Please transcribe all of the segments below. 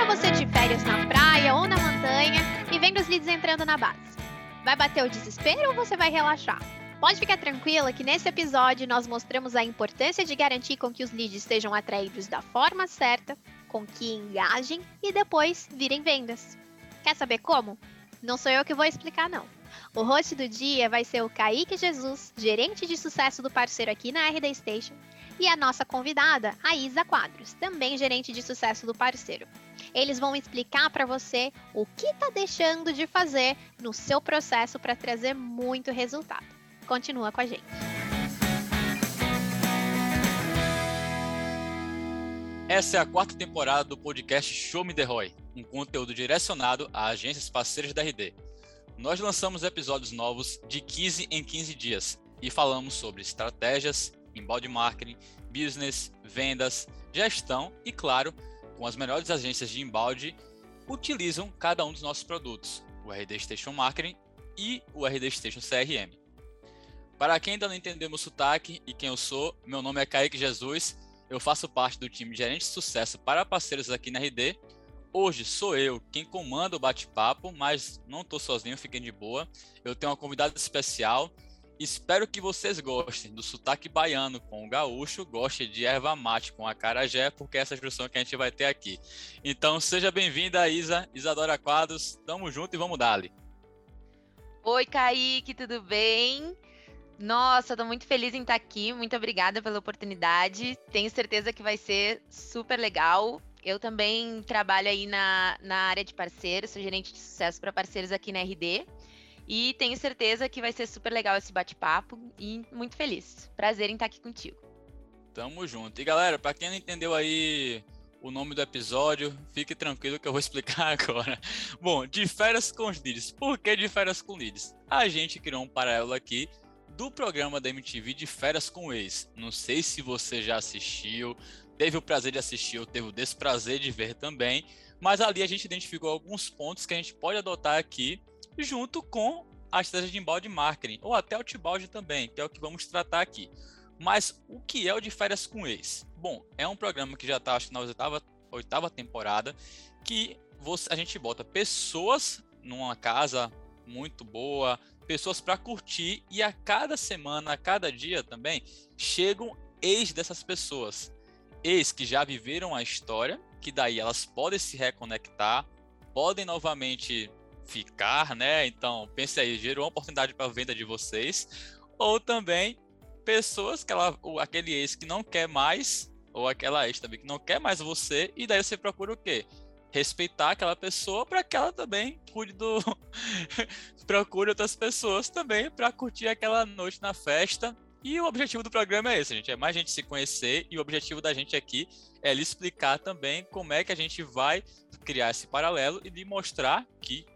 Imagina você de férias na praia ou na montanha e vendo os leads entrando na base. Vai bater o desespero ou você vai relaxar? Pode ficar tranquila que nesse episódio nós mostramos a importância de garantir com que os leads sejam atraídos da forma certa, com que engajem e depois virem vendas. Quer saber como? Não sou eu que vou explicar não. O host do dia vai ser o Kaique Jesus, gerente de sucesso do parceiro aqui na RD Station, e a nossa convidada, a Isa Quadros, também gerente de sucesso do parceiro. Eles vão explicar para você o que está deixando de fazer no seu processo para trazer muito resultado. Continua com a gente. Essa é a quarta temporada do podcast Show Me The Roy, um conteúdo direcionado a agências parceiras da RD. Nós lançamos episódios novos de 15 em 15 dias e falamos sobre estratégias, embalde marketing, business, vendas, gestão e, claro, com as melhores agências de embalde utilizam cada um dos nossos produtos, o RD Station Marketing e o RD Station CRM. Para quem ainda não entendeu meu sotaque e quem eu sou, meu nome é Kaique Jesus, eu faço parte do time Gerente de Sucesso para parceiros aqui na RD. Hoje sou eu quem comanda o bate-papo, mas não estou sozinho, fiquem de boa. Eu tenho uma convidada especial, Espero que vocês gostem do sotaque baiano com o gaúcho, gostem de erva mate com a carajé, porque é essa junção que a gente vai ter aqui. Então, seja bem-vinda, Isa, Isadora Quadros. Tamo junto e vamos dali. Oi, Kaique, tudo bem? Nossa, tô muito feliz em estar aqui. Muito obrigada pela oportunidade. Tenho certeza que vai ser super legal. Eu também trabalho aí na, na área de parceiros, sou gerente de sucesso para parceiros aqui na RD. E tenho certeza que vai ser super legal esse bate-papo e muito feliz. Prazer em estar aqui contigo. Tamo junto. E galera, para quem não entendeu aí o nome do episódio, fique tranquilo que eu vou explicar agora. Bom, de férias com os leads. Por que de férias com leads? A gente criou um paralelo aqui do programa da MTV de férias com ex. Não sei se você já assistiu, teve o prazer de assistir ou teve o desprazer de ver também, mas ali a gente identificou alguns pontos que a gente pode adotar aqui junto com a estratégia de embalde marketing, ou até o outbound também, que é o que vamos tratar aqui. Mas o que é o de férias com ex? Bom, é um programa que já está, acho que na oitava, oitava temporada, que você, a gente bota pessoas numa casa muito boa, pessoas para curtir, e a cada semana, a cada dia também, chegam ex dessas pessoas. Ex que já viveram a história, que daí elas podem se reconectar, podem novamente ficar, né? Então, pense aí, gerou uma oportunidade para venda de vocês, ou também pessoas que ela, aquele ex que não quer mais, ou aquela ex também que não quer mais você, e daí você procura o quê? Respeitar aquela pessoa para que ela também cuide do. procure outras pessoas também para curtir aquela noite na festa. E o objetivo do programa é esse, gente. É mais gente se conhecer e o objetivo da gente aqui é lhe explicar também como é que a gente vai criar esse paralelo e lhe mostrar que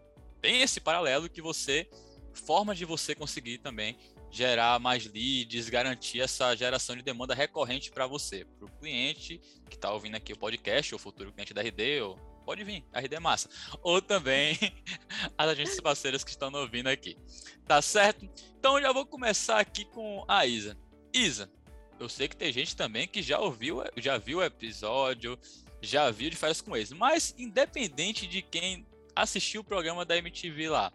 tem esse paralelo que você, forma de você conseguir também gerar mais leads, garantir essa geração de demanda recorrente para você, para o cliente que está ouvindo aqui o podcast, ou futuro cliente da RD, ou pode vir, RD é massa, ou também as agências parceiras que estão ouvindo aqui. Tá certo? Então já vou começar aqui com a Isa. Isa, eu sei que tem gente também que já ouviu, já viu o episódio, já viu de férias com eles, mas independente de quem assistir o programa da MTV lá.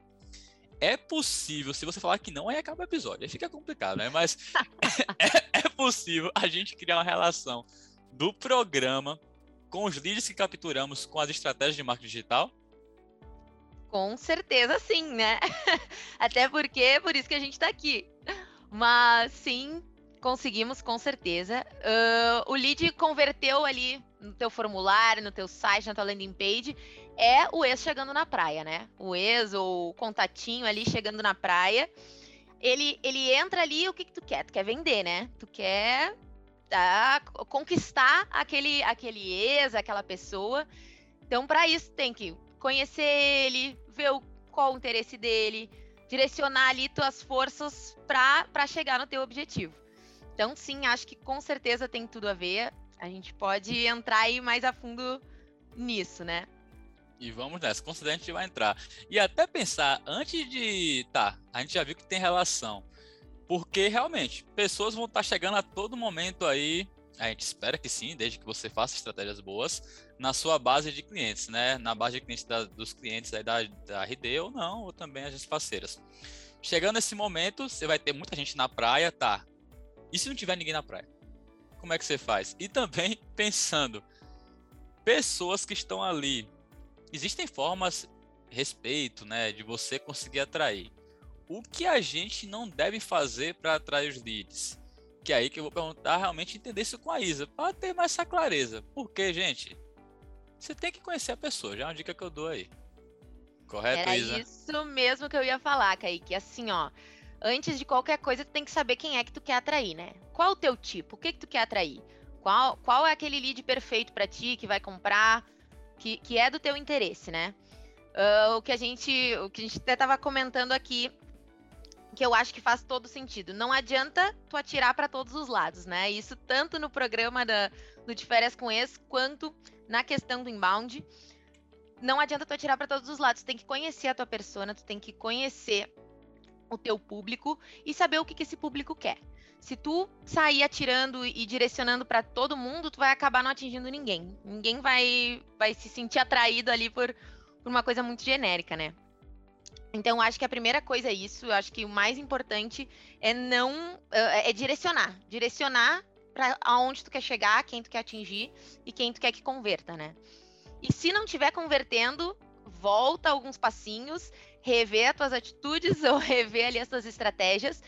É possível, se você falar que não, aí acaba o episódio. Aí fica complicado, né? Mas é, é possível a gente criar uma relação do programa com os leads que capturamos com as estratégias de marketing digital? Com certeza sim, né? Até porque é por isso que a gente está aqui. Mas sim, conseguimos com certeza. Uh, o lead converteu ali no teu formulário, no teu site, na tua landing page, é o ex chegando na praia, né? O ex ou o contatinho ali chegando na praia. Ele, ele entra ali, o que, que tu quer? Tu quer vender, né? Tu quer tá, conquistar aquele, aquele ex, aquela pessoa. Então, para isso, tem que conhecer ele, ver o, qual o interesse dele, direcionar ali tuas forças para chegar no teu objetivo. Então, sim, acho que com certeza tem tudo a ver. A gente pode entrar aí mais a fundo nisso, né? E vamos nessa, certeza a gente vai entrar. E até pensar, antes de. Tá, a gente já viu que tem relação. Porque realmente, pessoas vão estar chegando a todo momento aí a gente espera que sim, desde que você faça estratégias boas, na sua base de clientes, né? Na base de clientes da, dos clientes aí da, da RD ou não, ou também as parceiras. Chegando nesse momento, você vai ter muita gente na praia, tá? E se não tiver ninguém na praia? Como é que você faz? E também pensando, pessoas que estão ali. Existem formas, respeito, né, de você conseguir atrair. O que a gente não deve fazer para atrair os leads? Que é aí que eu vou perguntar realmente entender isso com a Isa, para ter mais essa clareza. Porque, gente, você tem que conhecer a pessoa, já é uma dica que eu dou aí. Correto, Era Isa? isso mesmo que eu ia falar, Kaique. Assim, ó, antes de qualquer coisa, tu tem que saber quem é que tu quer atrair, né? Qual o teu tipo? O que que tu quer atrair? Qual, qual é aquele lead perfeito para ti que vai comprar, que, que é do teu interesse, né? Uh, o que a gente, o que a gente até tava comentando aqui, que eu acho que faz todo sentido. Não adianta tu atirar para todos os lados, né? Isso tanto no programa da, do de férias com ex, quanto na questão do inbound. Não adianta tu atirar para todos os lados. Tu tem que conhecer a tua persona, tu tem que conhecer o teu público e saber o que, que esse público quer. Se tu sair atirando e direcionando para todo mundo, tu vai acabar não atingindo ninguém. Ninguém vai, vai se sentir atraído ali por, por uma coisa muito genérica, né? Então, acho que a primeira coisa é isso. Eu acho que o mais importante é não é direcionar, direcionar para aonde tu quer chegar, quem tu quer atingir e quem tu quer que converta, né? E se não estiver convertendo, volta alguns passinhos, rever as tuas atitudes ou rever ali as tuas estratégias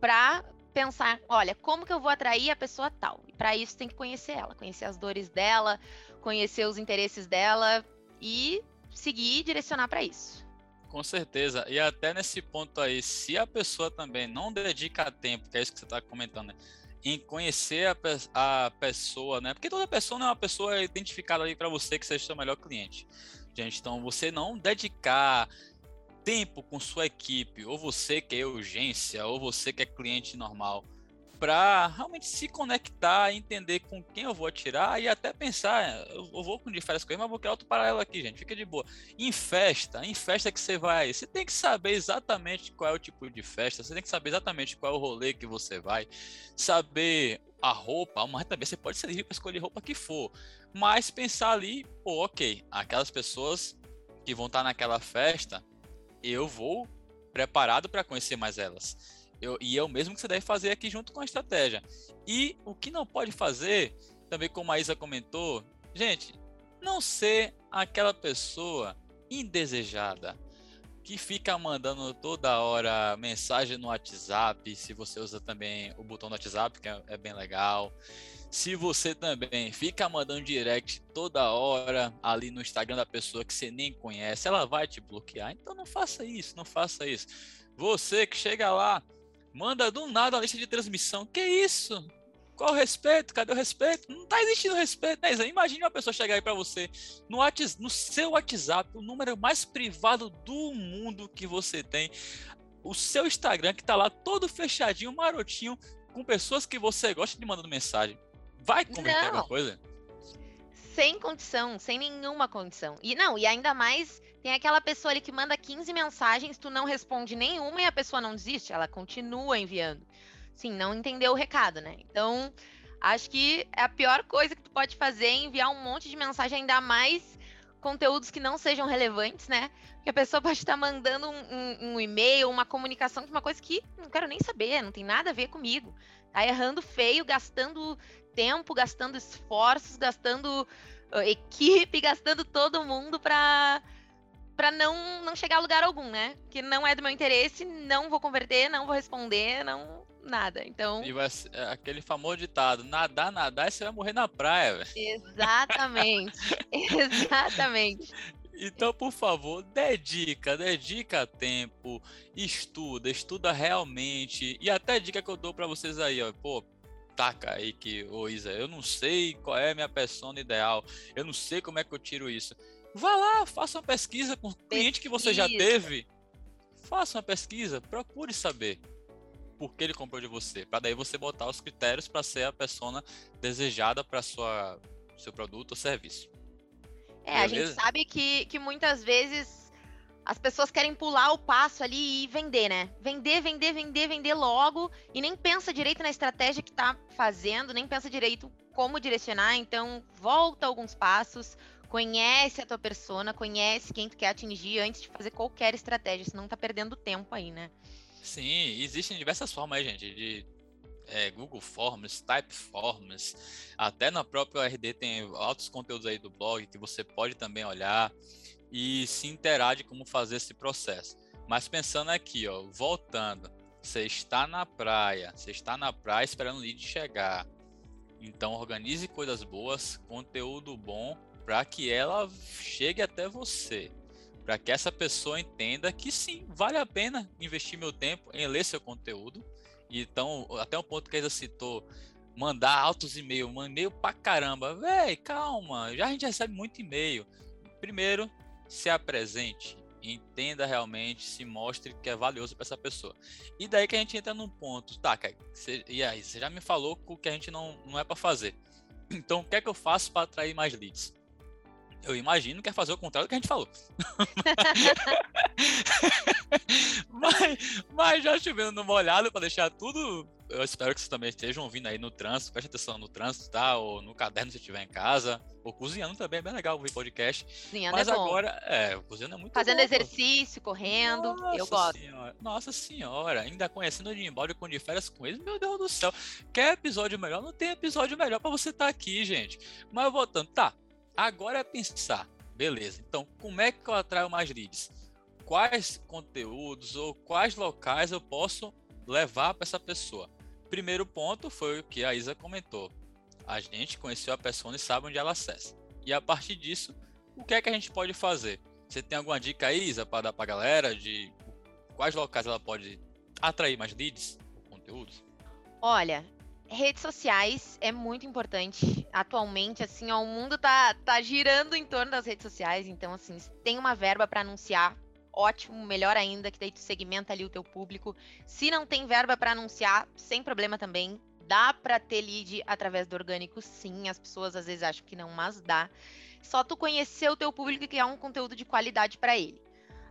para pensar, olha, como que eu vou atrair a pessoa tal? E para isso tem que conhecer ela, conhecer as dores dela, conhecer os interesses dela e seguir e direcionar para isso. Com certeza. E até nesse ponto aí, se a pessoa também não dedica tempo, que é isso que você está comentando, né? em conhecer a, pe a, pessoa, né? Porque toda pessoa não é uma pessoa identificada ali para você que seja seu melhor cliente. Gente, então você não dedicar tempo com sua equipe, ou você que é urgência, ou você que é cliente normal, para realmente se conectar, entender com quem eu vou atirar e até pensar, eu vou com de férias com ele, mas vou criar outro paralelo aqui, gente, fica de boa. Em festa, em festa que você vai, você tem que saber exatamente qual é o tipo de festa, você tem que saber exatamente qual é o rolê que você vai, saber a roupa, mas também você pode ser livre para escolher roupa que for, mas pensar ali, pô, ok, aquelas pessoas que vão estar naquela festa, eu vou preparado para conhecer mais elas eu, e é o mesmo que você deve fazer aqui junto com a estratégia. E o que não pode fazer, também como a Isa comentou, gente, não ser aquela pessoa indesejada que fica mandando toda hora mensagem no WhatsApp, se você usa também o botão do WhatsApp, que é, é bem legal. Se você também fica mandando direct toda hora ali no Instagram da pessoa que você nem conhece, ela vai te bloquear. Então não faça isso, não faça isso. Você que chega lá, Manda do nada a lista de transmissão. Que isso? Qual o respeito? Cadê o respeito? Não tá existindo respeito, né? Imagine uma pessoa chegar aí para você no, WhatsApp, no seu WhatsApp, o número mais privado do mundo que você tem, o seu Instagram que tá lá todo fechadinho, marotinho, com pessoas que você gosta de mandando mensagem. Vai converter alguma coisa? Sem condição, sem nenhuma condição. E não, e ainda mais tem aquela pessoa ali que manda 15 mensagens, tu não responde nenhuma e a pessoa não desiste, ela continua enviando. Sim, não entendeu o recado, né? Então, acho que é a pior coisa que tu pode fazer é enviar um monte de mensagem, ainda mais conteúdos que não sejam relevantes, né? Porque a pessoa pode estar mandando um, um, um e-mail, uma comunicação de uma coisa que não quero nem saber, não tem nada a ver comigo. Tá errando feio, gastando tempo, gastando esforços, gastando uh, equipe, gastando todo mundo para para não, não chegar a lugar algum, né? Que não é do meu interesse, não vou converter, não vou responder, não nada. Então. E vai ser, é aquele famoso ditado: nadar, nadar, e você vai morrer na praia, velho. Exatamente. Exatamente. Então, por favor, dedica, dedica tempo, estuda, estuda realmente. E até dica que eu dou para vocês aí, ó, pô, taca aí que, ô Isa, eu não sei qual é a minha persona ideal, eu não sei como é que eu tiro isso. Vá lá, faça uma pesquisa com o cliente que você já teve. Faça uma pesquisa, procure saber por que ele comprou de você, para daí você botar os critérios para ser a persona desejada para sua seu produto ou serviço. É, Beleza? a gente sabe que, que muitas vezes as pessoas querem pular o passo ali e vender, né? Vender, vender, vender, vender logo e nem pensa direito na estratégia que tá fazendo, nem pensa direito como direcionar, então volta alguns passos, conhece a tua persona, conhece quem tu quer atingir antes de fazer qualquer estratégia, senão tá perdendo tempo aí, né? Sim, existem diversas formas, gente, de é, Google Forms, Type Forms, até na própria RD tem altos conteúdos aí do blog que você pode também olhar e se interar de como fazer esse processo. Mas pensando aqui, ó, voltando, você está na praia, você está na praia esperando o lead chegar. Então organize coisas boas, conteúdo bom para que ela chegue até você, para que essa pessoa entenda que sim, vale a pena investir meu tempo em ler seu conteúdo. Então, até um ponto que Isa citou, mandar altos e-mails, e-mail pra caramba. Véi, calma, já a gente recebe muito e-mail. Primeiro, se apresente, entenda realmente, se mostre que é valioso para essa pessoa. E daí que a gente entra num ponto, tá, você, e aí, você já me falou que a gente não, não é para fazer. Então, o que é que eu faço para atrair mais leads? Eu imagino que é fazer o contrário do que a gente falou. mas, mas já chovendo numa olhada para deixar tudo. Eu espero que vocês também estejam ouvindo aí no trânsito, preste atenção no trânsito, tá? Ou no caderno se estiver em casa. Ou cozinhando também, é bem legal ouvir podcast. Cozinhando mas é agora, é, cozinhando é muito Fazendo bom, exercício, correndo, Nossa eu gosto. Senhora. Nossa senhora, ainda conhecendo o Jimbaldi com de férias com eles, meu Deus do céu. Quer episódio melhor? Não tem episódio melhor para você estar tá aqui, gente. Mas voltando, tá, Agora é pensar, beleza, então como é que eu atraio mais leads? Quais conteúdos ou quais locais eu posso levar para essa pessoa? Primeiro ponto foi o que a Isa comentou. A gente conheceu a pessoa e sabe onde ela acessa. E a partir disso, o que é que a gente pode fazer? Você tem alguma dica aí, Isa, para dar para a galera de quais locais ela pode atrair mais leads conteúdos? Olha, redes sociais é muito importante. Atualmente, assim, ó, o mundo tá, tá girando em torno das redes sociais. Então, assim, se tem uma verba para anunciar, ótimo, melhor ainda, que daí tu segmenta ali o teu público. Se não tem verba para anunciar, sem problema também. Dá para ter lead através do orgânico, sim. As pessoas às vezes acham que não, mas dá. Só tu conhecer o teu público e criar um conteúdo de qualidade para ele.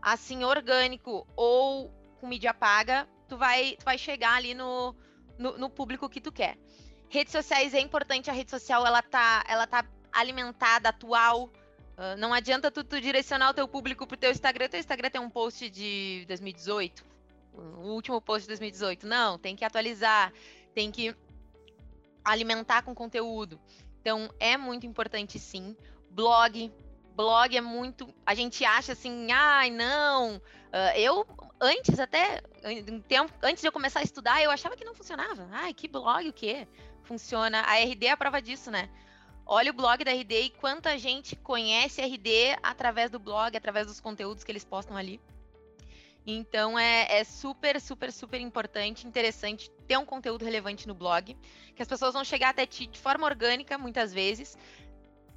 Assim, orgânico ou com mídia paga, tu vai, tu vai chegar ali no, no, no, público que tu quer. Redes sociais é importante, a rede social ela tá, ela tá alimentada, atual. Uh, não adianta tu, tu, direcionar o teu público pro teu Instagram. Teu Instagram tem um post de 2018, o último post de 2018. Não, tem que atualizar, tem que alimentar com conteúdo. Então é muito importante sim. Blog, blog é muito. A gente acha assim, ai, não. Uh, eu antes até, tempo, antes de eu começar a estudar, eu achava que não funcionava. Ai, que blog o quê? Funciona. A RD é a prova disso, né? Olha o blog da RD e quanta gente conhece a RD através do blog, através dos conteúdos que eles postam ali. Então é, é, super, super, super importante, interessante ter um conteúdo relevante no blog, que as pessoas vão chegar até ti de forma orgânica, muitas vezes.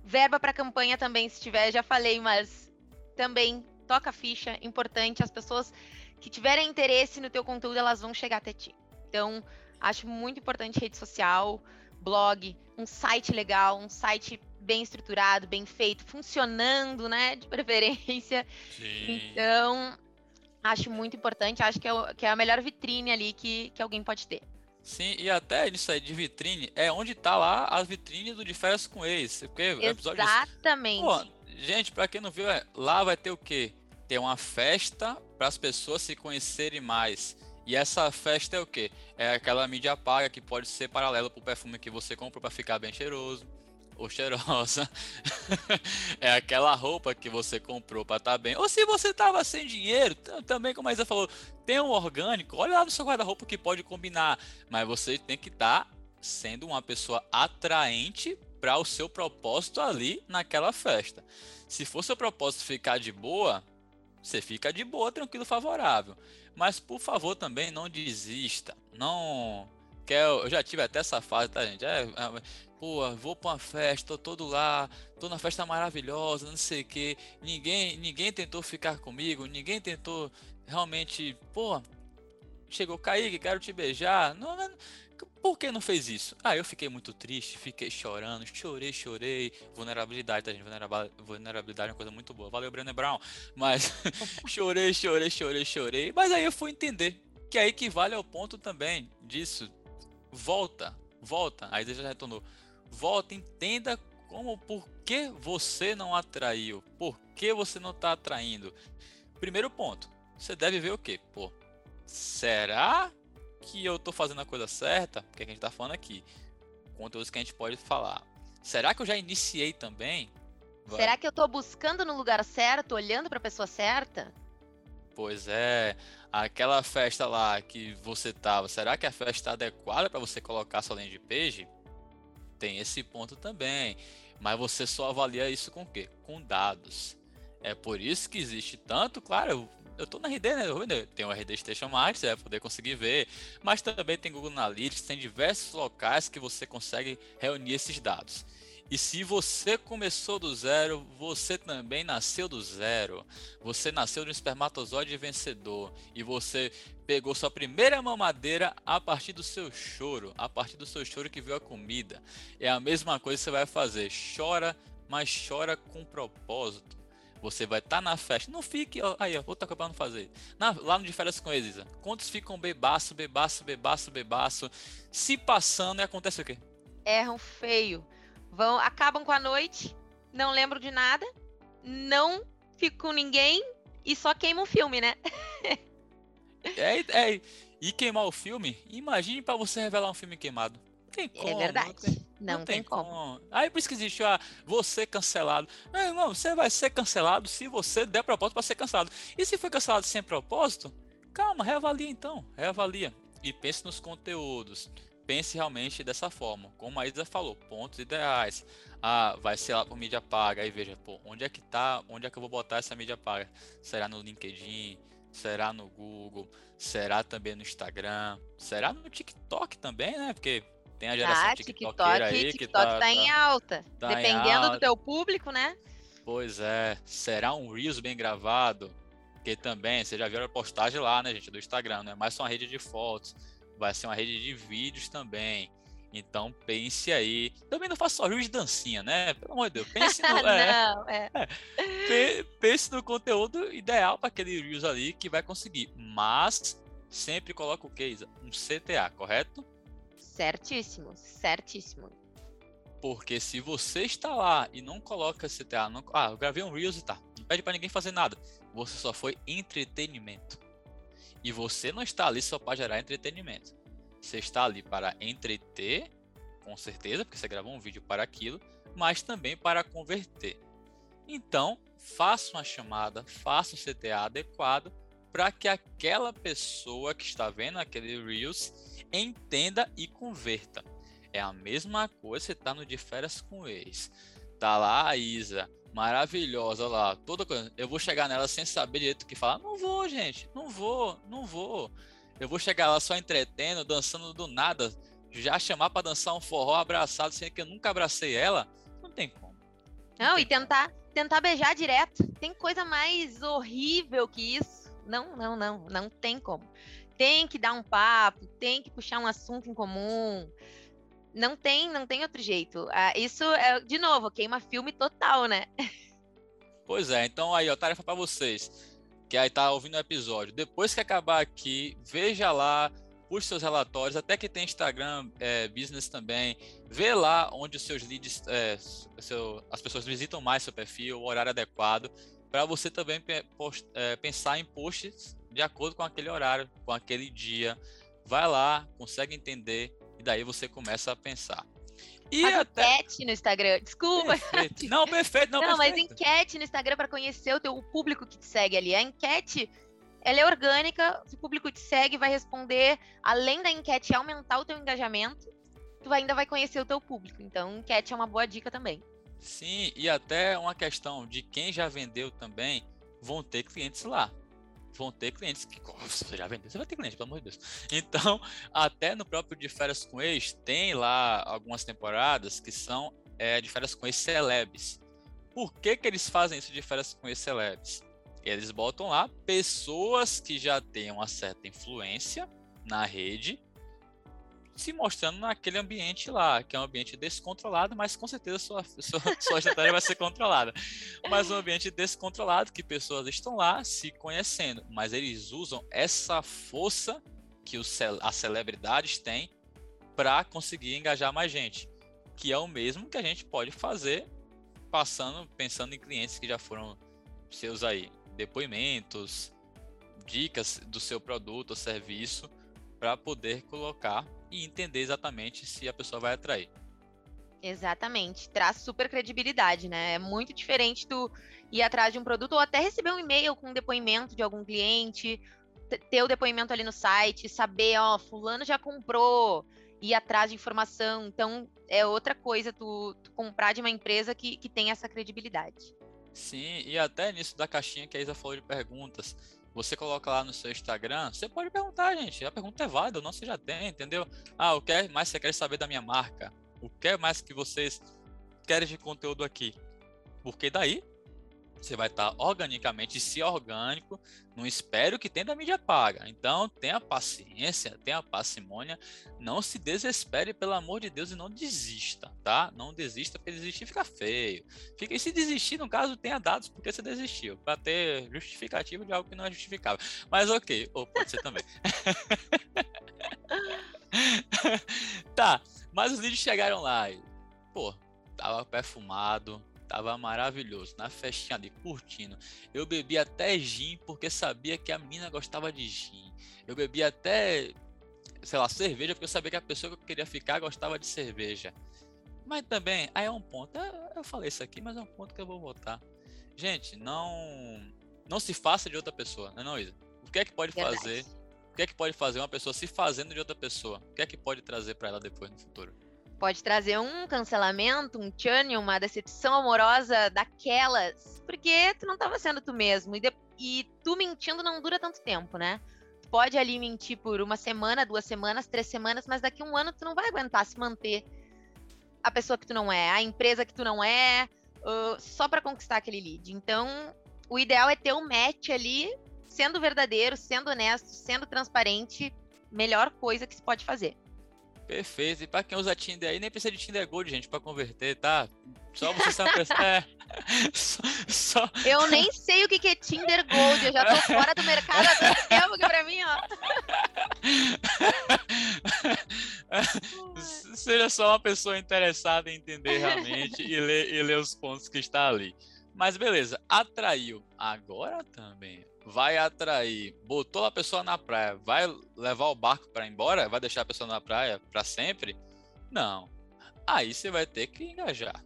Verba para campanha também, se tiver, já falei, mas também toca ficha, importante. As pessoas que tiverem interesse no teu conteúdo, elas vão chegar até ti. Então, acho muito importante rede social, blog, um site legal, um site bem estruturado, bem feito, funcionando, né, de preferência. Sim. Então, acho muito importante, acho que é, o, que é a melhor vitrine ali que, que alguém pode ter. Sim, e até isso aí de vitrine é onde tá lá as vitrines do De Férias com Ex. Porque Exatamente. Pô, gente, pra quem não viu, é, lá vai ter o quê? Ter uma festa para as pessoas se conhecerem mais. E essa festa é o quê? É aquela mídia paga que pode ser paralela pro perfume que você comprou para ficar bem cheiroso ou cheirosa. é aquela roupa que você comprou para estar tá bem. Ou se você tava sem dinheiro, também como a Isa falou, tem um orgânico, olha lá no seu guarda-roupa que pode combinar, mas você tem que estar tá sendo uma pessoa atraente para o seu propósito ali naquela festa. Se for seu propósito ficar de boa, você fica de boa, tranquilo, favorável. Mas por favor também não desista. Não. Quer, eu já tive até essa fase, tá, gente? É, é, pô, vou pra uma festa, tô todo lá, tô na festa maravilhosa, não sei o que. Ninguém, ninguém tentou ficar comigo, ninguém tentou realmente, pô, chegou Kaique, quero te beijar. Não, não, por que não fez isso? Ah, eu fiquei muito triste, fiquei chorando, chorei, chorei. Vulnerabilidade, tá, gente? Vulnerabilidade é uma coisa muito boa. Valeu, Brené Brown. Mas chorei, chorei, chorei, chorei. Mas aí eu fui entender que aí que vale ao ponto também disso. Volta, volta. Aí já retornou. volta, entenda como, por que você não atraiu, por que você não está atraindo. Primeiro ponto, você deve ver o quê? Pô, será que eu estou fazendo a coisa certa? Porque a gente está falando aqui, conteúdos que a gente pode falar. Será que eu já iniciei também? Vai. Será que eu estou buscando no lugar certo, olhando para a pessoa certa? Pois é, aquela festa lá que você tava, será que a festa está adequada para você colocar sua landing page? Tem esse ponto também, mas você só avalia isso com o quê? Com dados. É por isso que existe tanto, claro, eu tô na RD, né? Tem o RD Station Market, você vai poder conseguir ver, mas também tem Google Analytics, tem diversos locais que você consegue reunir esses dados. E se você começou do zero, você também nasceu do zero. Você nasceu de um espermatozoide vencedor. E você pegou sua primeira mamadeira a partir do seu choro. A partir do seu choro que veio a comida. É a mesma coisa que você vai fazer. Chora, mas chora com propósito. Você vai estar tá na festa. Não fique. Ó, aí, ó, outra coisa pra não fazer. Na, lá no Diferença com eles, Quantos ficam bebaço, bebaço, bebaço, bebaço? Se passando e acontece o quê? Erram feio vão acabam com a noite, não lembro de nada, não fico com ninguém e só queimam o filme, né? é, é, e queimar o filme, imagine para você revelar um filme queimado. Tem como. É verdade. Não tem, não, não tem, tem como. como. Aí por isso que existe a você cancelado. Meu irmão, você vai ser cancelado se você der propósito para ser cancelado. E se foi cancelado sem propósito, calma, reavalia então. Reavalia. E pense nos conteúdos pense realmente dessa forma. Como a Isa falou, pontos ideais. Ah, vai ser lá por mídia paga. Aí veja, pô, onde é que tá? Onde é que eu vou botar essa mídia paga? Será no LinkedIn? Será no Google? Será também no Instagram? Será no TikTok também, né? Porque tem a geração ah, TikTok, aí TikTok que tá, tá em alta. Tá Dependendo em alta. do teu público, né? Pois é. Será um Reels bem gravado? Que também, você já viu a postagem lá, né, gente, do Instagram, não é mais só uma rede de fotos vai ser uma rede de vídeos também. Então pense aí. Também não faça só rios de dancinha, né? Pelo amor de Deus. Pense no, é, não, é. É, pense no conteúdo ideal para aquele Reels ali que vai conseguir. Mas sempre coloca o que, Um CTA, correto? Certíssimo, certíssimo. Porque se você está lá e não coloca CTA, não, ah, eu gravei um Reels e tá. Não pede para ninguém fazer nada. Você só foi entretenimento. E você não está ali só para gerar entretenimento. Você está ali para entreter, com certeza, porque você gravou um vídeo para aquilo, mas também para converter. Então, faça uma chamada, faça um CTA adequado para que aquela pessoa que está vendo aquele Reels entenda e converta. É a mesma coisa você está no de férias com ex. Tá lá a Isa, maravilhosa lá, toda coisa. Eu vou chegar nela sem saber direito o que falar. Não vou, gente, não vou, não vou. Eu vou chegar lá só entretendo, dançando do nada, já chamar para dançar um forró abraçado, sendo que eu nunca abracei ela. Não tem como. Não, não e tentar, tentar beijar direto. Tem coisa mais horrível que isso. Não, não, não, não tem como. Tem que dar um papo, tem que puxar um assunto em comum não tem, não tem outro jeito. Ah, isso é, de novo, queima filme total, né? Pois é, então aí, ó, tarefa para vocês, que aí tá ouvindo o episódio. Depois que acabar aqui, veja lá, puxe seus relatórios, até que tem Instagram é, Business também. Vê lá onde os seus leads, é, seu, as pessoas visitam mais seu perfil, o horário adequado, para você também é, pensar em posts de acordo com aquele horário, com aquele dia. Vai lá, consegue entender e daí você começa a pensar. E Faz até... enquete no Instagram. Desculpa. Perfeito. Não, perfeito. Não, não perfeito. mas enquete no Instagram para conhecer o, teu, o público que te segue ali. A enquete, ela é orgânica. Se o público te segue, vai responder. Além da enquete aumentar o teu engajamento, tu ainda vai conhecer o teu público. Então, enquete é uma boa dica também. Sim, e até uma questão de quem já vendeu também, vão ter clientes lá vão ter clientes que você já vendeu, você vai ter cliente, pelo amor de Deus. Então, até no próprio de férias com ex, tem lá algumas temporadas que são é, de férias com ex celebs. Por que, que eles fazem isso de férias com ex celebs? Eles botam lá pessoas que já têm uma certa influência na rede se mostrando naquele ambiente lá, que é um ambiente descontrolado, mas com certeza sua, sua, sua estratégia vai ser controlada. Mas um ambiente descontrolado, que pessoas estão lá se conhecendo, mas eles usam essa força que os, as celebridades têm para conseguir engajar mais gente. que é o mesmo que a gente pode fazer passando, pensando em clientes que já foram seus aí, depoimentos, dicas do seu produto ou serviço para poder colocar e entender exatamente se a pessoa vai atrair. Exatamente, traz super credibilidade, né? É muito diferente tu ir atrás de um produto ou até receber um e-mail com um depoimento de algum cliente, ter o depoimento ali no site, saber, ó, fulano já comprou, ir atrás de informação. Então, é outra coisa tu, tu comprar de uma empresa que, que tem essa credibilidade. Sim, e até nisso da caixinha que a Isa falou de perguntas, você coloca lá no seu Instagram, você pode perguntar, gente. A pergunta é válida, não você já tem, entendeu? Ah, o que é mais você quer saber da minha marca? O que é mais que vocês querem de conteúdo aqui? Porque daí você vai estar organicamente, se orgânico, não espero que tenha da mídia paga. Então, tenha paciência, tenha parcimônia, não se desespere, pelo amor de Deus, e não desista, tá? Não desista, porque desistir fica feio. Fica, e se desistir, no caso, tenha dados porque você desistiu, para ter justificativo de algo que não é justificável. Mas ok, ou pode ser também. tá, mas os vídeos chegaram lá e, pô, tava perfumado, Tava maravilhoso, na festinha ali, curtindo. Eu bebi até gin porque sabia que a mina gostava de gin. Eu bebi até, sei lá, cerveja porque eu sabia que a pessoa que eu queria ficar gostava de cerveja. Mas também, aí é um ponto, eu falei isso aqui, mas é um ponto que eu vou votar. Gente, não não se faça de outra pessoa, não é não, Isa? O que é que pode Verdade. fazer? O que é que pode fazer uma pessoa se fazendo de outra pessoa? O que é que pode trazer para ela depois no futuro? Pode trazer um cancelamento, um churn, uma decepção amorosa daquelas, porque tu não estava sendo tu mesmo. E, de, e tu mentindo não dura tanto tempo, né? Tu pode ali mentir por uma semana, duas semanas, três semanas, mas daqui a um ano tu não vai aguentar se manter a pessoa que tu não é, a empresa que tu não é, uh, só para conquistar aquele lead. Então, o ideal é ter um match ali, sendo verdadeiro, sendo honesto, sendo transparente, melhor coisa que se pode fazer. Perfeito. E pra quem usa Tinder aí, nem precisa de Tinder Gold, gente, pra converter, tá? Só você sabe. É. Só, só... Eu nem sei o que é Tinder Gold, eu já tô fora do mercado há tanto tempo que pra mim, ó. Seja só uma pessoa interessada em entender realmente e ler, e ler os pontos que está ali. Mas beleza, atraiu. Agora também vai atrair, botou a pessoa na praia, vai levar o barco para embora, vai deixar a pessoa na praia para sempre? Não. Aí você vai ter que engajar.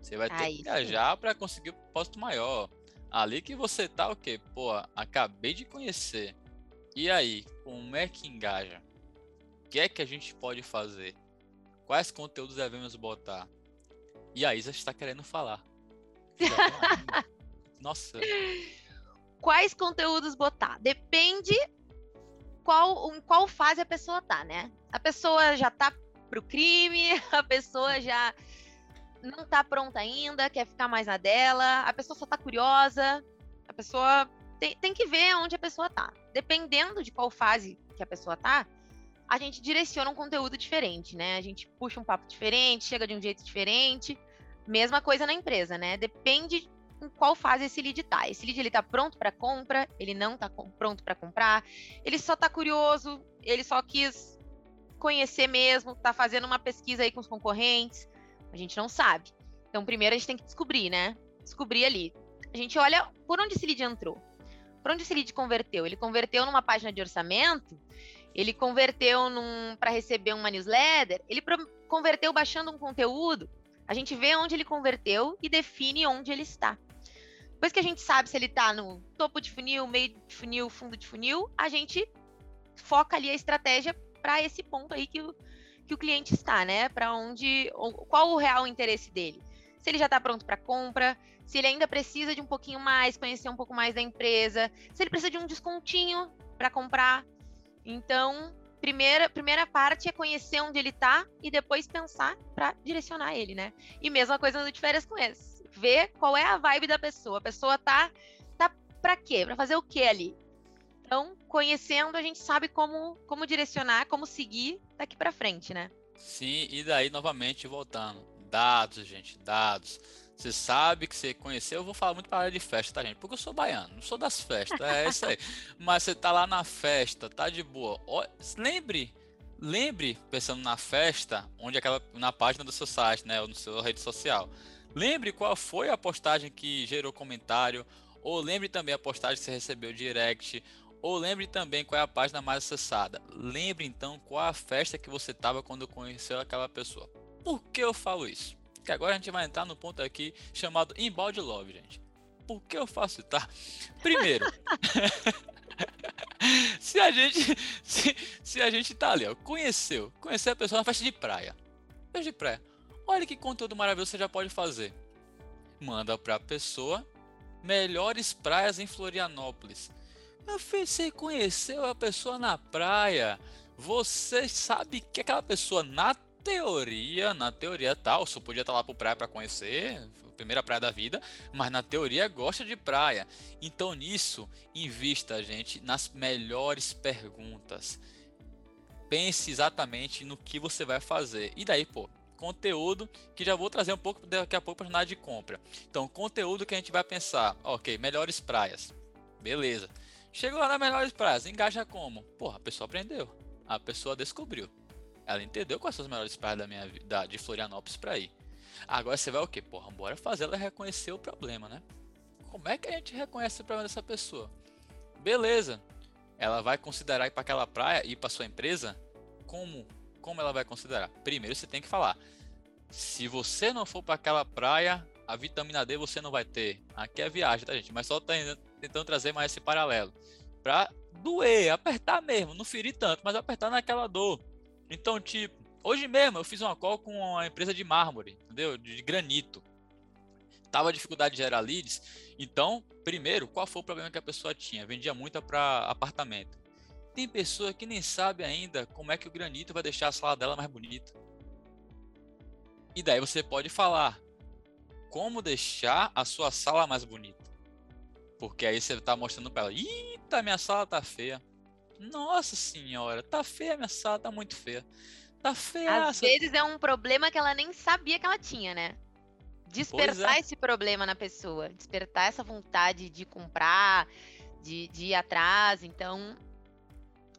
Você vai ter Aí, que engajar para conseguir o posto maior. Ali que você tá o quê? Pô, acabei de conhecer. E aí, como é que engaja? O que é que a gente pode fazer? Quais conteúdos devemos botar? E a Isa está querendo falar. Nossa quais conteúdos botar. Depende qual, em qual fase a pessoa tá, né? A pessoa já tá pro crime, a pessoa já não tá pronta ainda, quer ficar mais na dela, a pessoa só tá curiosa, a pessoa tem, tem que ver onde a pessoa tá. Dependendo de qual fase que a pessoa tá, a gente direciona um conteúdo diferente, né? A gente puxa um papo diferente, chega de um jeito diferente. Mesma coisa na empresa, né? Depende em qual fase esse lead está. Esse lead ele está pronto para compra, ele não está pronto para comprar, ele só está curioso, ele só quis conhecer mesmo, está fazendo uma pesquisa aí com os concorrentes. A gente não sabe. Então, primeiro a gente tem que descobrir, né? Descobrir ali. A gente olha por onde esse lead entrou. Por onde esse lead converteu? Ele converteu numa página de orçamento? Ele converteu para receber uma newsletter? Ele converteu baixando um conteúdo? A gente vê onde ele converteu e define onde ele está. Depois que a gente sabe se ele está no topo de funil, meio de funil, fundo de funil, a gente foca ali a estratégia para esse ponto aí que o, que o cliente está, né? Para onde, qual o real interesse dele? Se ele já está pronto para compra, se ele ainda precisa de um pouquinho mais, conhecer um pouco mais da empresa, se ele precisa de um descontinho para comprar. Então, primeira, primeira parte é conhecer onde ele está e depois pensar para direcionar ele, né? E mesma coisa no de férias com esse ver qual é a vibe da pessoa. A pessoa tá, tá para quê? Para fazer o quê ali? Então, conhecendo, a gente sabe como, como direcionar, como seguir daqui para frente, né? Sim, e daí novamente voltando. Dados, gente, dados. Você sabe que você conheceu, eu vou falar muito para área de festa, tá, gente? Porque eu sou baiano, não sou das festas, é isso aí. Mas você tá lá na festa, tá de boa. Lembre, lembre, pensando na festa, onde aquela na página do seu site, né, ou no seu rede social. Lembre qual foi a postagem que gerou comentário, ou lembre também a postagem que você recebeu direct, ou lembre também qual é a página mais acessada. Lembre então qual a festa que você estava quando conheceu aquela pessoa. Por que eu falo isso? Que agora a gente vai entrar no ponto aqui chamado inbound love, gente. Por que eu faço, tá? Primeiro, se a gente se, se, a gente tá ali, ó, conheceu, conheceu a pessoa na festa de praia. Festa de praia. Olha que conteúdo maravilhoso você já pode fazer. Manda para a pessoa melhores praias em Florianópolis. Meu filho, você conheceu a pessoa na praia. Você sabe que aquela pessoa na teoria, na teoria tal, só podia estar lá pro praia para conhecer, primeira praia da vida, mas na teoria gosta de praia. Então nisso, invista, gente, nas melhores perguntas. Pense exatamente no que você vai fazer. E daí, pô, conteúdo que já vou trazer um pouco daqui a pouco para jornada de compra. Então, conteúdo que a gente vai pensar, ok, melhores praias. Beleza. Chegou lá nas melhores praias, engaja como? Porra, a pessoa aprendeu. A pessoa descobriu. Ela entendeu quais são as melhores praias da minha vida, de Florianópolis para ir. Agora você vai o quê? Porra, bora fazer ela reconhecer o problema, né? Como é que a gente reconhece o problema dessa pessoa? Beleza. Ela vai considerar ir para aquela praia e para sua empresa? Como? Como ela vai considerar? Primeiro você tem que falar. Se você não for para aquela praia, a vitamina D você não vai ter. Aqui é viagem, tá, gente? Mas só tá tentando trazer mais esse paralelo. Pra doer, apertar mesmo, não ferir tanto, mas apertar naquela dor. Então, tipo, Hoje mesmo eu fiz uma call com uma empresa de mármore, entendeu? De granito. Tava dificuldade de gerar leads. Então, primeiro, qual foi o problema que a pessoa tinha? Vendia muito para apartamento. Tem pessoa que nem sabe ainda como é que o granito vai deixar a sala dela mais bonita. E daí você pode falar como deixar a sua sala mais bonita. Porque aí você está mostrando para ela, eita, minha sala tá feia. Nossa senhora, tá feia minha sala, tá muito feia. Tá feia. Às vezes é um problema que ela nem sabia que ela tinha, né? Despertar é. esse problema na pessoa, despertar essa vontade de comprar, de, de ir atrás. Então,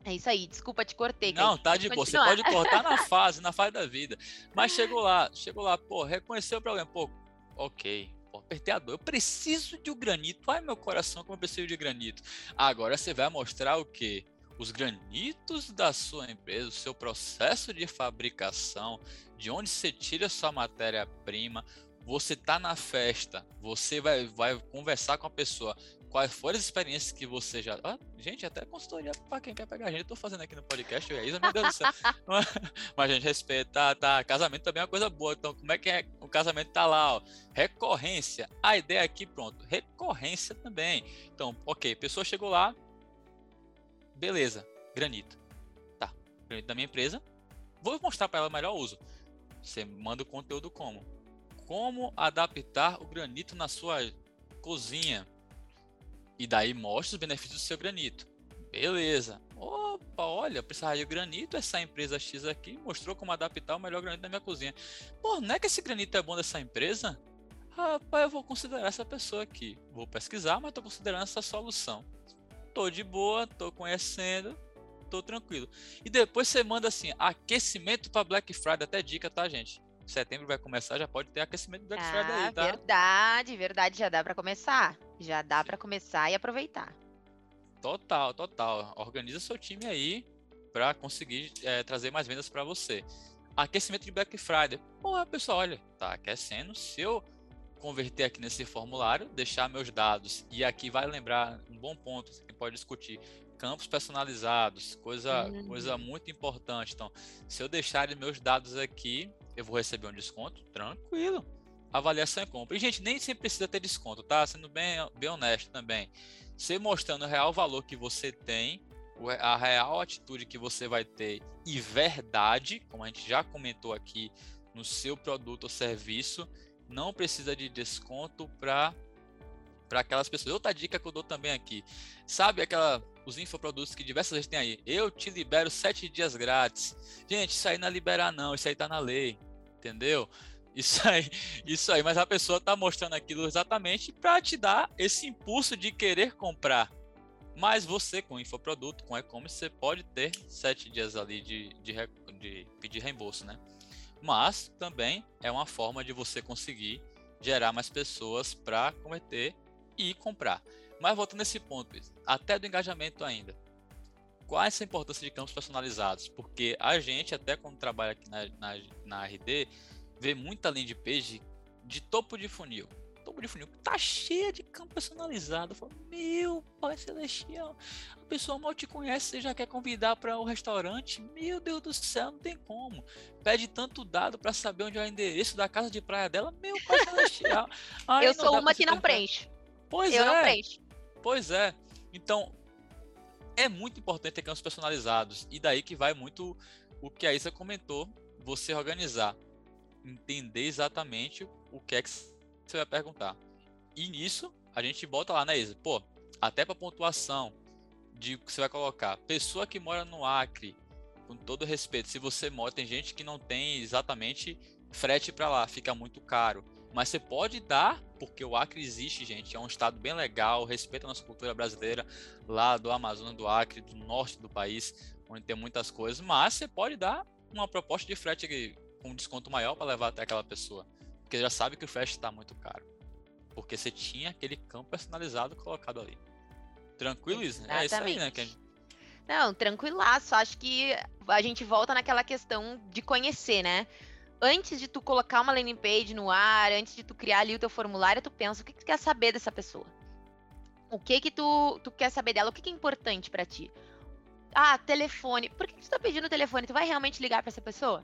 é isso aí. Desculpa, te cortei. Não, tá de boa. Você pode cortar na fase, na fase da vida. Mas chegou lá, chegou lá, pô, reconheceu o problema. Pô, ok. Pô, apertei a dor. Eu preciso de um granito. Ai, meu coração, como eu preciso de granito. Agora você vai mostrar o quê? os granitos da sua empresa, o seu processo de fabricação, de onde você tira sua matéria-prima, você está na festa, você vai, vai conversar com a pessoa, quais foram as experiências que você já. Ah, gente, até consultoria para quem quer pegar a gente, eu tô fazendo aqui no podcast, é isso, meu Deus do céu. Mas a gente respeita, tá, tá, casamento também é uma coisa boa, então como é que é, o casamento tá lá, ó, recorrência, a ideia aqui, pronto, recorrência também. Então, ok, pessoa chegou lá, Beleza, granito. Tá, granito da minha empresa. Vou mostrar para ela o melhor uso. Você manda o conteúdo como? Como adaptar o granito na sua cozinha. E daí mostra os benefícios do seu granito. Beleza. Opa, olha, precisava de granito. Essa empresa X aqui mostrou como adaptar o melhor granito da minha cozinha. Pô, não é que esse granito é bom dessa empresa? Rapaz, eu vou considerar essa pessoa aqui. Vou pesquisar, mas estou considerando essa solução tô de boa, tô conhecendo, tô tranquilo. E depois você manda assim, aquecimento para Black Friday, até dica, tá, gente? Setembro vai começar, já pode ter aquecimento do Black ah, Friday aí, tá? Verdade, verdade, já dá para começar. Já dá para começar e aproveitar. Total, total. Organiza seu time aí para conseguir é, trazer mais vendas para você. Aquecimento de Black Friday. Porra, pessoal, olha, tá aquecendo. Se eu converter aqui nesse formulário, deixar meus dados e aqui vai lembrar um bom ponto que pode discutir campos personalizados, coisa uhum. coisa muito importante. Então, se eu deixar meus dados aqui, eu vou receber um desconto, tranquilo. Avaliação e compra. E gente, nem sempre precisa ter desconto, tá? Sendo bem bem honesto também. Você mostrando o real valor que você tem, a real atitude que você vai ter e verdade, como a gente já comentou aqui, no seu produto ou serviço, não precisa de desconto para para aquelas pessoas. Outra dica que eu dou também aqui, sabe aquela os infoprodutos que diversas vezes tem aí, eu te libero sete dias grátis. Gente, isso aí não é liberar não, isso aí tá na lei, entendeu? Isso aí, isso aí, mas a pessoa tá mostrando aquilo exatamente para te dar esse impulso de querer comprar. Mas você, com infoproduto, com e-commerce, você pode ter sete dias ali de, de, de pedir reembolso, né? Mas também é uma forma de você conseguir gerar mais pessoas para cometer e comprar. Mas voltando nesse ponto, até do engajamento ainda. Qual é essa importância de campos personalizados? Porque a gente, até quando trabalha aqui na, na, na RD, vê muita landing page de topo de funil topo de funil tá cheia de campo personalizado. Falo, meu pai celestial, a pessoa mal te conhece, você já quer convidar para o um restaurante? Meu Deus do céu, não tem como. Pede tanto dado para saber onde é o endereço da casa de praia dela, meu pai celestial. Ai, eu sou uma que não preenche. Pois eu é. não preencho. Pois é. Então, é muito importante ter campos personalizados. E daí que vai muito o que a Isa comentou, você organizar. Entender exatamente o que é que você vai perguntar. E nisso, a gente bota lá, né, Isa? Pô, até para pontuação de que você vai colocar. Pessoa que mora no Acre, com todo respeito, se você mora, tem gente que não tem exatamente frete para lá, fica muito caro. Mas você pode dar, porque o Acre existe, gente. É um estado bem legal, respeita a nossa cultura brasileira, lá do Amazonas, do Acre, do norte do país, onde tem muitas coisas. Mas você pode dar uma proposta de frete com desconto maior para levar até aquela pessoa. Porque já sabe que o frete está muito caro. Porque você tinha aquele campo personalizado colocado ali. Tranquilo, isso? É isso aí, né? Gente... Não, tranquilaço. Acho que a gente volta naquela questão de conhecer, né? Antes de tu colocar uma landing page no ar, antes de tu criar ali o teu formulário, tu pensa o que, que tu quer saber dessa pessoa. O que que tu, tu quer saber dela? O que, que é importante para ti? Ah, telefone. Por que, que tu tá pedindo o telefone? Tu vai realmente ligar para essa pessoa?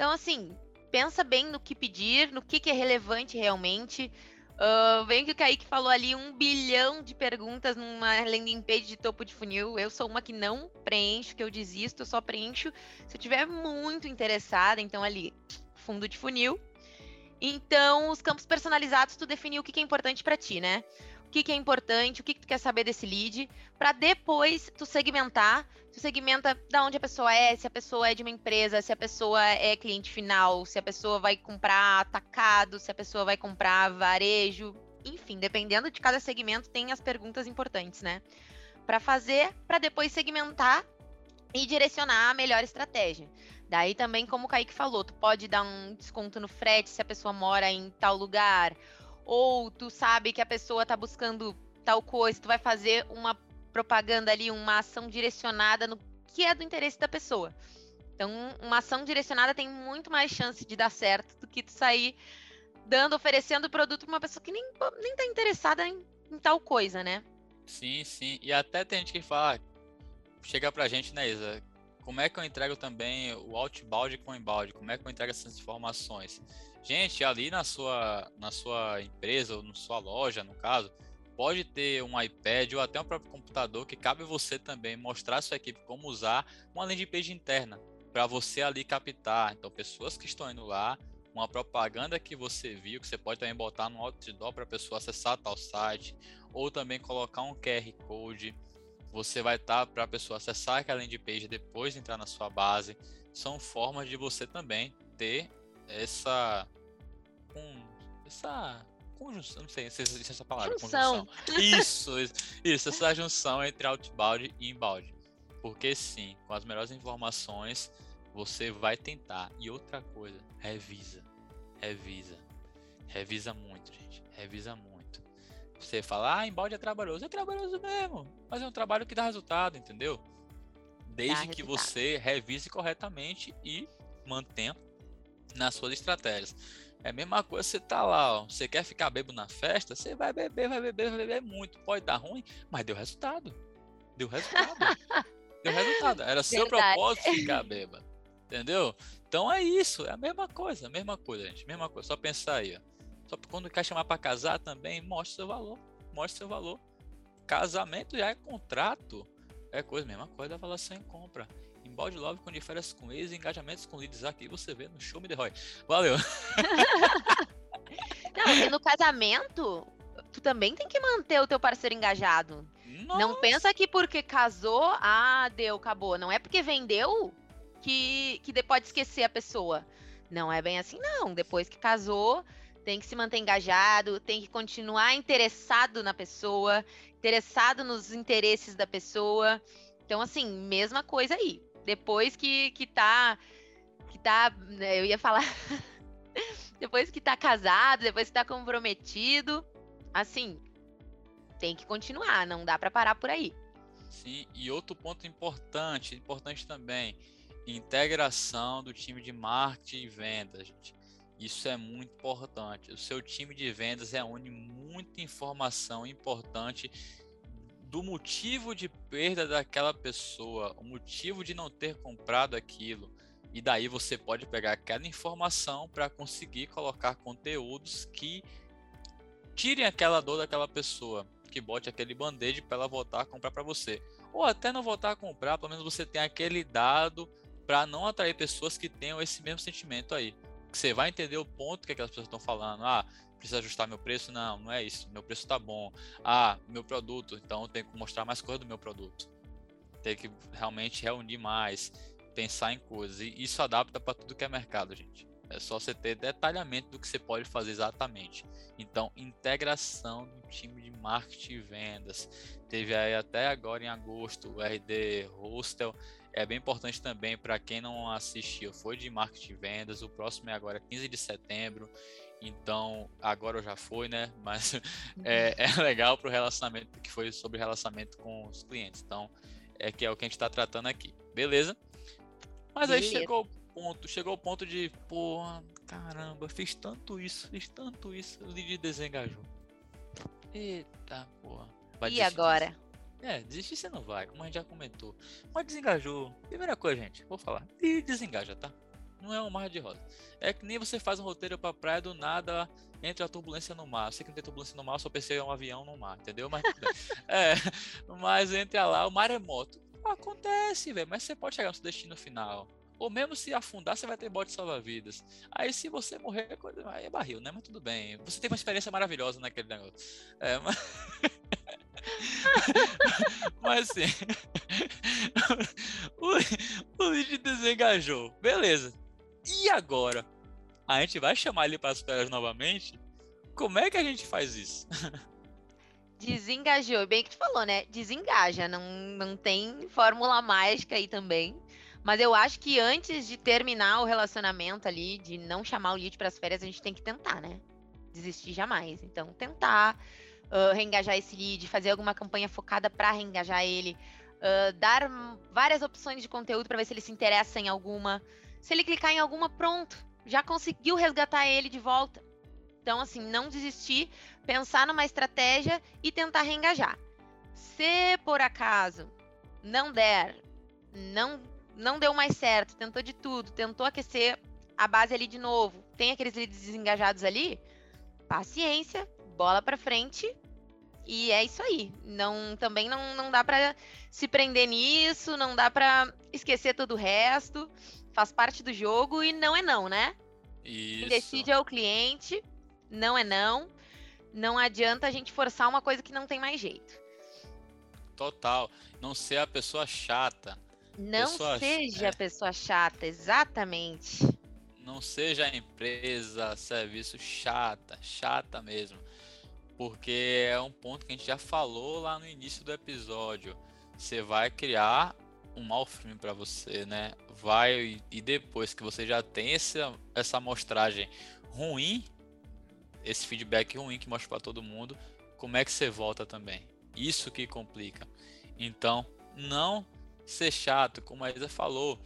Então, assim, pensa bem no que pedir, no que, que é relevante realmente. Uh, vem que o Kaique falou ali um bilhão de perguntas numa landing page de topo de funil. Eu sou uma que não preencho, que eu desisto, eu só preencho se eu estiver muito interessada. Então, ali, fundo de funil. Então, os campos personalizados, tu definiu o que, que é importante para ti, né? o que, que é importante, o que, que tu quer saber desse lead, para depois tu segmentar. Tu segmenta da onde a pessoa é, se a pessoa é de uma empresa, se a pessoa é cliente final, se a pessoa vai comprar atacado, se a pessoa vai comprar varejo. Enfim, dependendo de cada segmento, tem as perguntas importantes, né? Para fazer, para depois segmentar e direcionar a melhor estratégia. Daí também, como o Kaique falou, tu pode dar um desconto no frete se a pessoa mora em tal lugar, ou tu sabe que a pessoa está buscando tal coisa, tu vai fazer uma propaganda ali, uma ação direcionada no que é do interesse da pessoa. Então, uma ação direcionada tem muito mais chance de dar certo do que tu sair dando, oferecendo o produto para uma pessoa que nem, nem tá interessada em, em, tal coisa, né? Sim, sim. E até tem gente que fala, chega pra gente, né, Isa? Como é que eu entrego também o outbound com o inbound? Como é que eu entrego essas informações? Gente, ali na sua, na sua empresa ou na sua loja, no caso, pode ter um iPad ou até um próprio computador que cabe você também mostrar à sua equipe como usar uma landing page interna para você ali captar. Então, pessoas que estão indo lá, uma propaganda que você viu, que você pode também botar no outdoor para a pessoa acessar tal site, ou também colocar um QR Code. Você vai estar tá, para a pessoa acessar aquela landing page depois de entrar na sua base. São formas de você também ter essa. Com, essa conjunção, não sei se existe essa palavra. Junção. Isso, isso, essa junção entre outbound e inbound. Porque sim, com as melhores informações, você vai tentar. E outra coisa, revisa. Revisa. Revisa muito, gente. Revisa muito. Você fala, ah, embalde é trabalhoso. É trabalhoso mesmo. Mas é um trabalho que dá resultado, entendeu? Desde que você revise corretamente e mantenha nas suas estratégias. É a mesma coisa, você tá lá, ó, você quer ficar bebo na festa, você vai beber, vai beber, vai beber muito. Pode dar ruim, mas deu resultado. Deu resultado. deu resultado. Era seu Verdade. propósito ficar beba. Entendeu? Então é isso, é a mesma coisa, a mesma coisa, gente. Mesma coisa, só pensar aí, ó. Só quando quer chamar para casar também, mostre seu valor. Mostre seu valor. Casamento já é contrato. É coisa, mesma coisa da avaliação em compra em Body Love com diferenças com ex e engajamentos com leads aqui você vê no Show Me The Roy. Valeu! Não, e no casamento, tu também tem que manter o teu parceiro engajado. Nossa. Não pensa que porque casou, ah, deu, acabou. Não é porque vendeu que, que pode esquecer a pessoa. Não é bem assim, não. Depois que casou, tem que se manter engajado, tem que continuar interessado na pessoa, interessado nos interesses da pessoa. Então, assim, mesma coisa aí. Depois que, que tá. Que tá. Né, eu ia falar. depois que tá casado, depois que tá comprometido, assim, tem que continuar, não dá para parar por aí. Sim, e outro ponto importante, importante também, integração do time de marketing e vendas, gente. Isso é muito importante. O seu time de vendas reúne muita informação importante do motivo de perda daquela pessoa, o motivo de não ter comprado aquilo. E daí você pode pegar aquela informação para conseguir colocar conteúdos que tirem aquela dor daquela pessoa, que bote aquele band-aid para ela voltar a comprar para você. Ou até não voltar a comprar, pelo menos você tem aquele dado para não atrair pessoas que tenham esse mesmo sentimento aí que você vai entender o ponto que aquelas pessoas estão falando. Ah, precisa ajustar meu preço? Não, não é isso. Meu preço está bom. Ah, meu produto, então eu tenho que mostrar mais coisa do meu produto. Tem que realmente reunir mais, pensar em coisas. E isso adapta para tudo que é mercado, gente. É só você ter detalhamento do que você pode fazer exatamente. Então, integração do time de marketing e vendas. Teve aí até agora em agosto o RD Hostel é bem importante também para quem não assistiu, foi de marketing e vendas. O próximo é agora 15 de setembro. Então, agora já foi, né? Mas é, é legal para o relacionamento, que foi sobre relacionamento com os clientes. Então, é que é o que a gente está tratando aqui. Beleza? Mas Beleza. aí chegou o ponto, chegou o ponto de, porra, caramba, fiz tanto isso, fiz tanto isso, o lead desengajou. Eita, porra. Vai e agora? É, desistir você não vai, como a gente já comentou. Mas desengajou. Primeira coisa, gente, vou falar. E desengaja, tá? Não é um mar de rosa. É que nem você faz um roteiro pra praia do nada entre a turbulência no mar. Eu sei que não tem turbulência no mar, só pensei em um avião no mar, entendeu? Mas é, mas entre lá, o maremoto. Acontece, velho, mas você pode chegar no seu destino final. Ou mesmo se afundar, você vai ter bote salva-vidas. Aí se você morrer, aí é barril, né? Mas tudo bem. Você teve uma experiência maravilhosa naquele negócio. É, mas... Mas assim, o, o desengajou. Beleza. E agora? A gente vai chamar ele para as férias novamente? Como é que a gente faz isso? Desengajou. Bem que tu falou, né? Desengaja. Não, não tem fórmula mágica aí também. Mas eu acho que antes de terminar o relacionamento ali, de não chamar o lead para as férias, a gente tem que tentar, né? Desistir jamais. Então, tentar uh, reengajar esse lead, fazer alguma campanha focada para reengajar ele, uh, dar várias opções de conteúdo para ver se ele se interessa em alguma. Se ele clicar em alguma, pronto, já conseguiu resgatar ele de volta. Então, assim, não desistir, pensar numa estratégia e tentar reengajar. Se por acaso não der, não, não deu mais certo, tentou de tudo, tentou aquecer a base ali de novo, tem aqueles leads desengajados ali, paciência, bola para frente e é isso aí. Não, também não, não dá para se prender nisso, não dá para esquecer todo o resto. Faz parte do jogo e não é não, né? Isso. Quem decide é o cliente, não é não. Não adianta a gente forçar uma coisa que não tem mais jeito. Total. Não ser a pessoa chata. Não pessoa... seja é. a pessoa chata, exatamente. Não seja a empresa, serviço chata, chata mesmo porque é um ponto que a gente já falou lá no início do episódio. Você vai criar um mau filme para você, né? Vai e depois que você já tem essa, essa amostragem ruim, esse feedback ruim que mostra para todo mundo, como é que você volta também? Isso que complica. Então, não ser chato, como a Isa falou.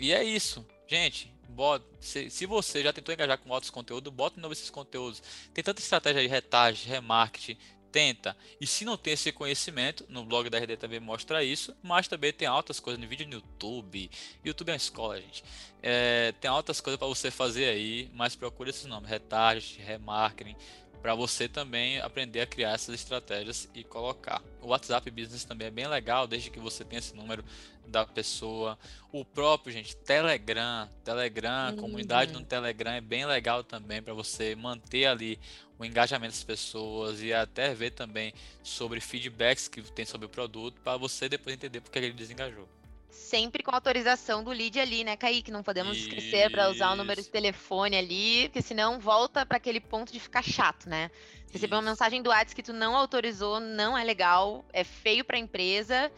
E é isso, gente. Bota, se, se, você já tentou engajar com outros conteúdos, bota de novo esses conteúdos. Tem tanta estratégia de retagem, remarketing, tenta. E se não tem esse conhecimento, no blog da RD também mostra isso, mas também tem altas coisas no vídeo no YouTube. YouTube é uma escola, gente. É, tem altas coisas para você fazer aí, mas procure esses nomes: retagem, remarketing, para você também aprender a criar essas estratégias e colocar. O WhatsApp Business também é bem legal, desde que você tenha esse número da pessoa. O próprio, gente, Telegram, Telegram, uhum. comunidade no Telegram é bem legal também para você manter ali o engajamento das pessoas e até ver também sobre feedbacks que tem sobre o produto para você depois entender porque ele desengajou. Sempre com autorização do lead ali, né, Kaique? Não podemos esquecer para usar o número de telefone ali, porque senão volta para aquele ponto de ficar chato, né? Receber uma mensagem do WhatsApp que tu não autorizou não é legal, é feio para a empresa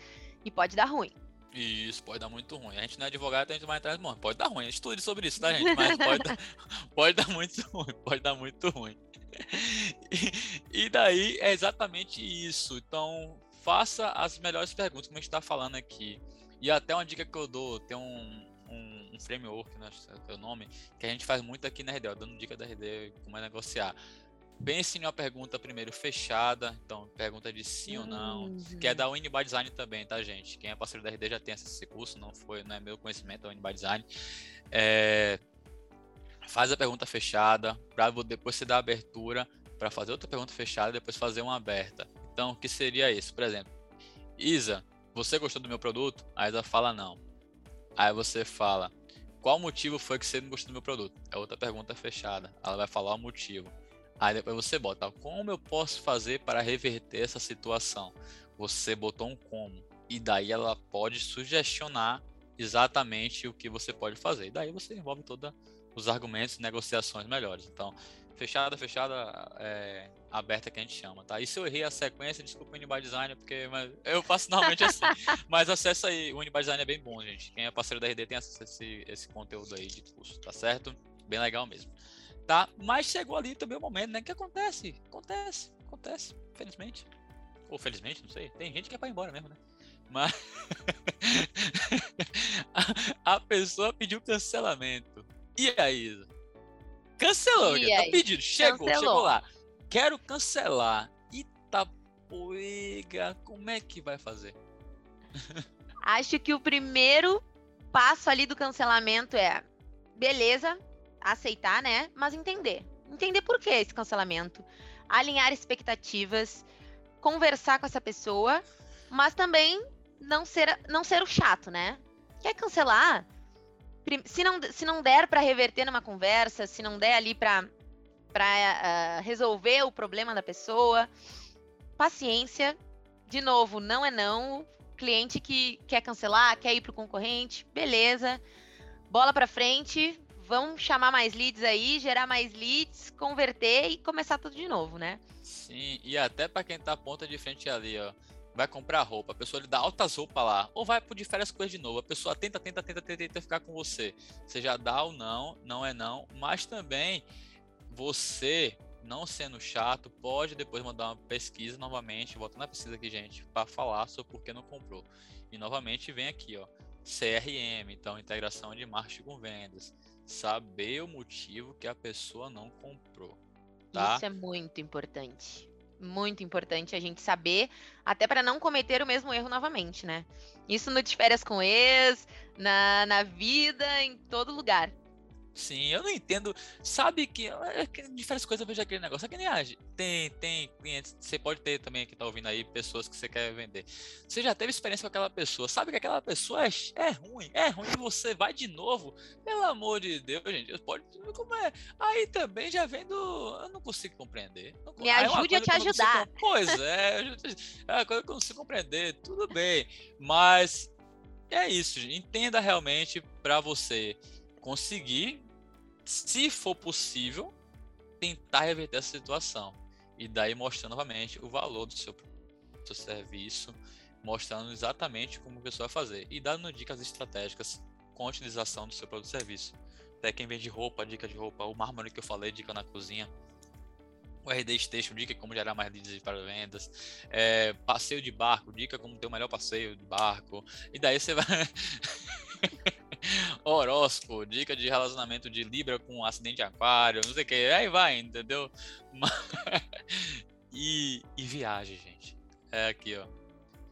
e pode dar ruim. Isso, pode dar muito ruim. A gente não é advogado, a gente vai atrás, bom, pode dar ruim. Estuda sobre isso, tá, gente? Mas pode, dar, pode dar muito ruim, pode dar muito ruim. E, e daí é exatamente isso. Então, faça as melhores perguntas, como a gente está falando aqui. E até uma dica que eu dou, tem um, um, um framework, né, é o nome, que a gente faz muito aqui na RD, dando dica da RD como é negociar. Pense em uma pergunta primeiro fechada, então pergunta de sim uhum. ou não, uhum. que é da Win by Design também, tá, gente? Quem é parceiro da RD já tem esse curso, não foi, não é meu conhecimento, é Win by Design. É, faz a pergunta fechada, para depois você dar abertura para fazer outra pergunta fechada e depois fazer uma aberta. Então, o que seria isso? Por exemplo, Isa, você gostou do meu produto? A Isa fala não. Aí você fala, qual motivo foi que você não gostou do meu produto? É outra pergunta fechada. Ela vai falar o motivo. Aí depois você bota, como eu posso fazer para reverter essa situação? Você botou um como. E daí ela pode sugestionar exatamente o que você pode fazer. E daí você envolve todos os argumentos e negociações melhores. Então, fechada, fechada, é, aberta que a gente chama, tá? E se eu errei a sequência, desculpa o Unibar Design, porque eu faço normalmente assim. mas acessa aí, o Unibar Design é bem bom, gente. Quem é parceiro da RD tem acesso a esse, esse conteúdo aí de curso, tá certo? Bem legal mesmo. Tá? Mas chegou ali também o momento, né? Que acontece, acontece, acontece, felizmente. Ou felizmente, não sei. Tem gente que é pra ir embora mesmo, né? Mas a, a pessoa pediu cancelamento. E aí? Cancelou, e tá pedido. Chegou, Cancelou. chegou lá. Quero cancelar. Itapuega, como é que vai fazer? Acho que o primeiro passo ali do cancelamento é, beleza, aceitar, né? Mas entender. Entender por que esse cancelamento. Alinhar expectativas, conversar com essa pessoa, mas também não ser, não ser o chato, né? Quer cancelar? Se não, se não der para reverter numa conversa, se não der ali para uh, ah, resolver o problema da pessoa, paciência. De novo, não é não. Cliente que quer cancelar, quer ir para o concorrente, beleza. Bola para frente, vamos chamar mais leads aí, gerar mais leads, converter e começar tudo de novo, né? Sim, e até para quem tá ponta de frente ali, ó vai comprar roupa, a pessoa lhe dá altas roupas lá, ou vai de férias coisas de novo, a pessoa tenta, tenta, tenta, tenta, tenta ficar com você. Já dá ou não, não é não, mas também você, não sendo chato, pode depois mandar uma pesquisa novamente, voltando na pesquisa aqui, gente, para falar sobre por que não comprou. E novamente vem aqui, ó, CRM, então integração de marketing com vendas. Saber o motivo que a pessoa não comprou. Tá? Isso é muito importante muito importante a gente saber, até para não cometer o mesmo erro novamente, né? Isso no de férias com ex, na, na vida, em todo lugar. Sim, eu não entendo. Sabe que é diferentes coisas eu vejo aquele negócio. É que nem age. Tem, tem clientes. Você pode ter também que tá ouvindo aí pessoas que você quer vender. Você já teve experiência com aquela pessoa. Sabe que aquela pessoa é, é ruim, é ruim você vai de novo. Pelo amor de Deus, gente. Pode. Como é? Aí também já vem do. Eu não consigo compreender. Não, Me ajude é a te ajudar. Consigo, pois é, é uma coisa que eu não consigo compreender. Tudo bem. Mas é isso. Entenda realmente para você conseguir, se for possível, tentar reverter essa situação. E daí mostrar novamente o valor do seu, do seu serviço, mostrando exatamente como a pessoa vai fazer. E dando dicas estratégicas com a utilização do seu produto e serviço. Até quem vende roupa, dica de roupa, o mármore que eu falei, dica na cozinha. O RD Station, dica como gerar mais leads para vendas. É, passeio de barco, dica como ter o melhor passeio de barco. E daí você vai. horóscopo, dica de relacionamento de Libra com acidente de aquário, não sei o que, aí vai, entendeu? e, e viagem, gente. É aqui, ó.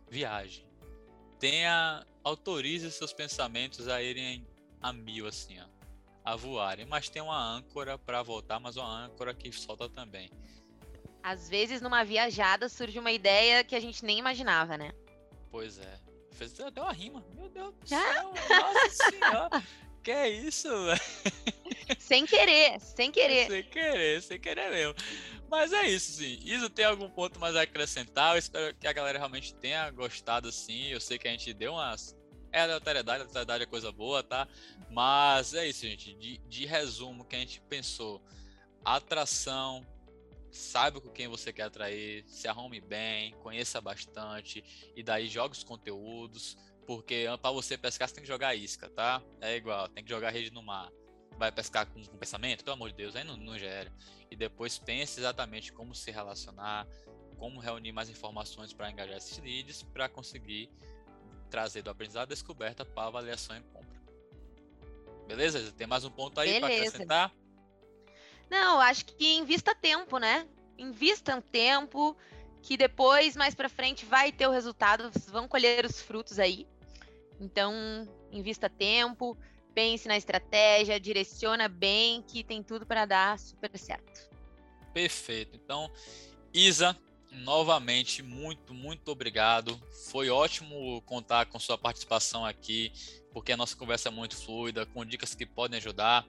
Viagem. Tenha, autorize seus pensamentos a irem a mil, assim, ó. A voarem. Mas tem uma âncora para voltar, mas uma âncora que solta também. Às vezes, numa viajada, surge uma ideia que a gente nem imaginava, né? Pois é fez até uma rima. Meu Deus do céu, nossa senhora. Que é isso, velho? Sem querer, sem querer. Sem querer, sem querer mesmo. Mas é isso, sim. Isso tem algum ponto mais a acrescentar? Eu espero que a galera realmente tenha gostado, sim. Eu sei que a gente deu umas É aleatoriedade, aleatoriedade é coisa boa, tá? Mas é isso, gente. De, de resumo, que a gente pensou: atração, saiba com quem você quer atrair, se arrume bem, conheça bastante e daí jogue os conteúdos, porque para você pescar você tem que jogar isca, tá? É igual, tem que jogar rede no mar. Vai pescar com, com pensamento, pelo amor de Deus, aí não, não gera. E depois pense exatamente como se relacionar, como reunir mais informações para engajar esses leads para conseguir trazer do aprendizado descoberta para avaliação e compra. Beleza? Tem mais um ponto aí para acrescentar? Não, acho que invista tempo, né? Invista um tempo que depois, mais para frente, vai ter o resultado, vão colher os frutos aí. Então, invista tempo, pense na estratégia, direciona bem, que tem tudo para dar super certo. Perfeito. Então, Isa, novamente, muito, muito obrigado. Foi ótimo contar com sua participação aqui, porque a nossa conversa é muito fluida, com dicas que podem ajudar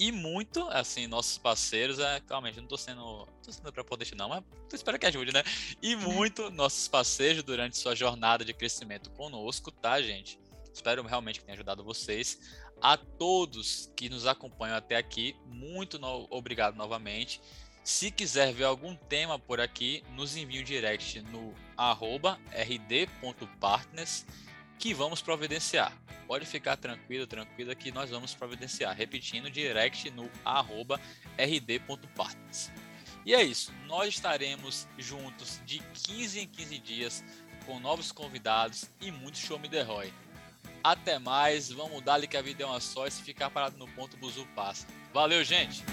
e muito, assim, nossos parceiros, é, calma, não tô sendo, tô sendo prepotente não, mas espero que ajude, né? E muito nossos parceiros durante sua jornada de crescimento conosco, tá, gente? Espero realmente que tenha ajudado vocês. A todos que nos acompanham até aqui, muito no, obrigado novamente. Se quiser ver algum tema por aqui, nos envie um direct no arroba rd.partners que vamos providenciar. Pode ficar tranquilo, tranquila que nós vamos providenciar. Repetindo, direct no arroba rd.partners. E é isso, nós estaremos juntos de 15 em 15 dias com novos convidados e muito show me the Roy. Até mais, vamos dar-lhe que a vida é uma só e se ficar parado no ponto, o buzu passa. Valeu, gente!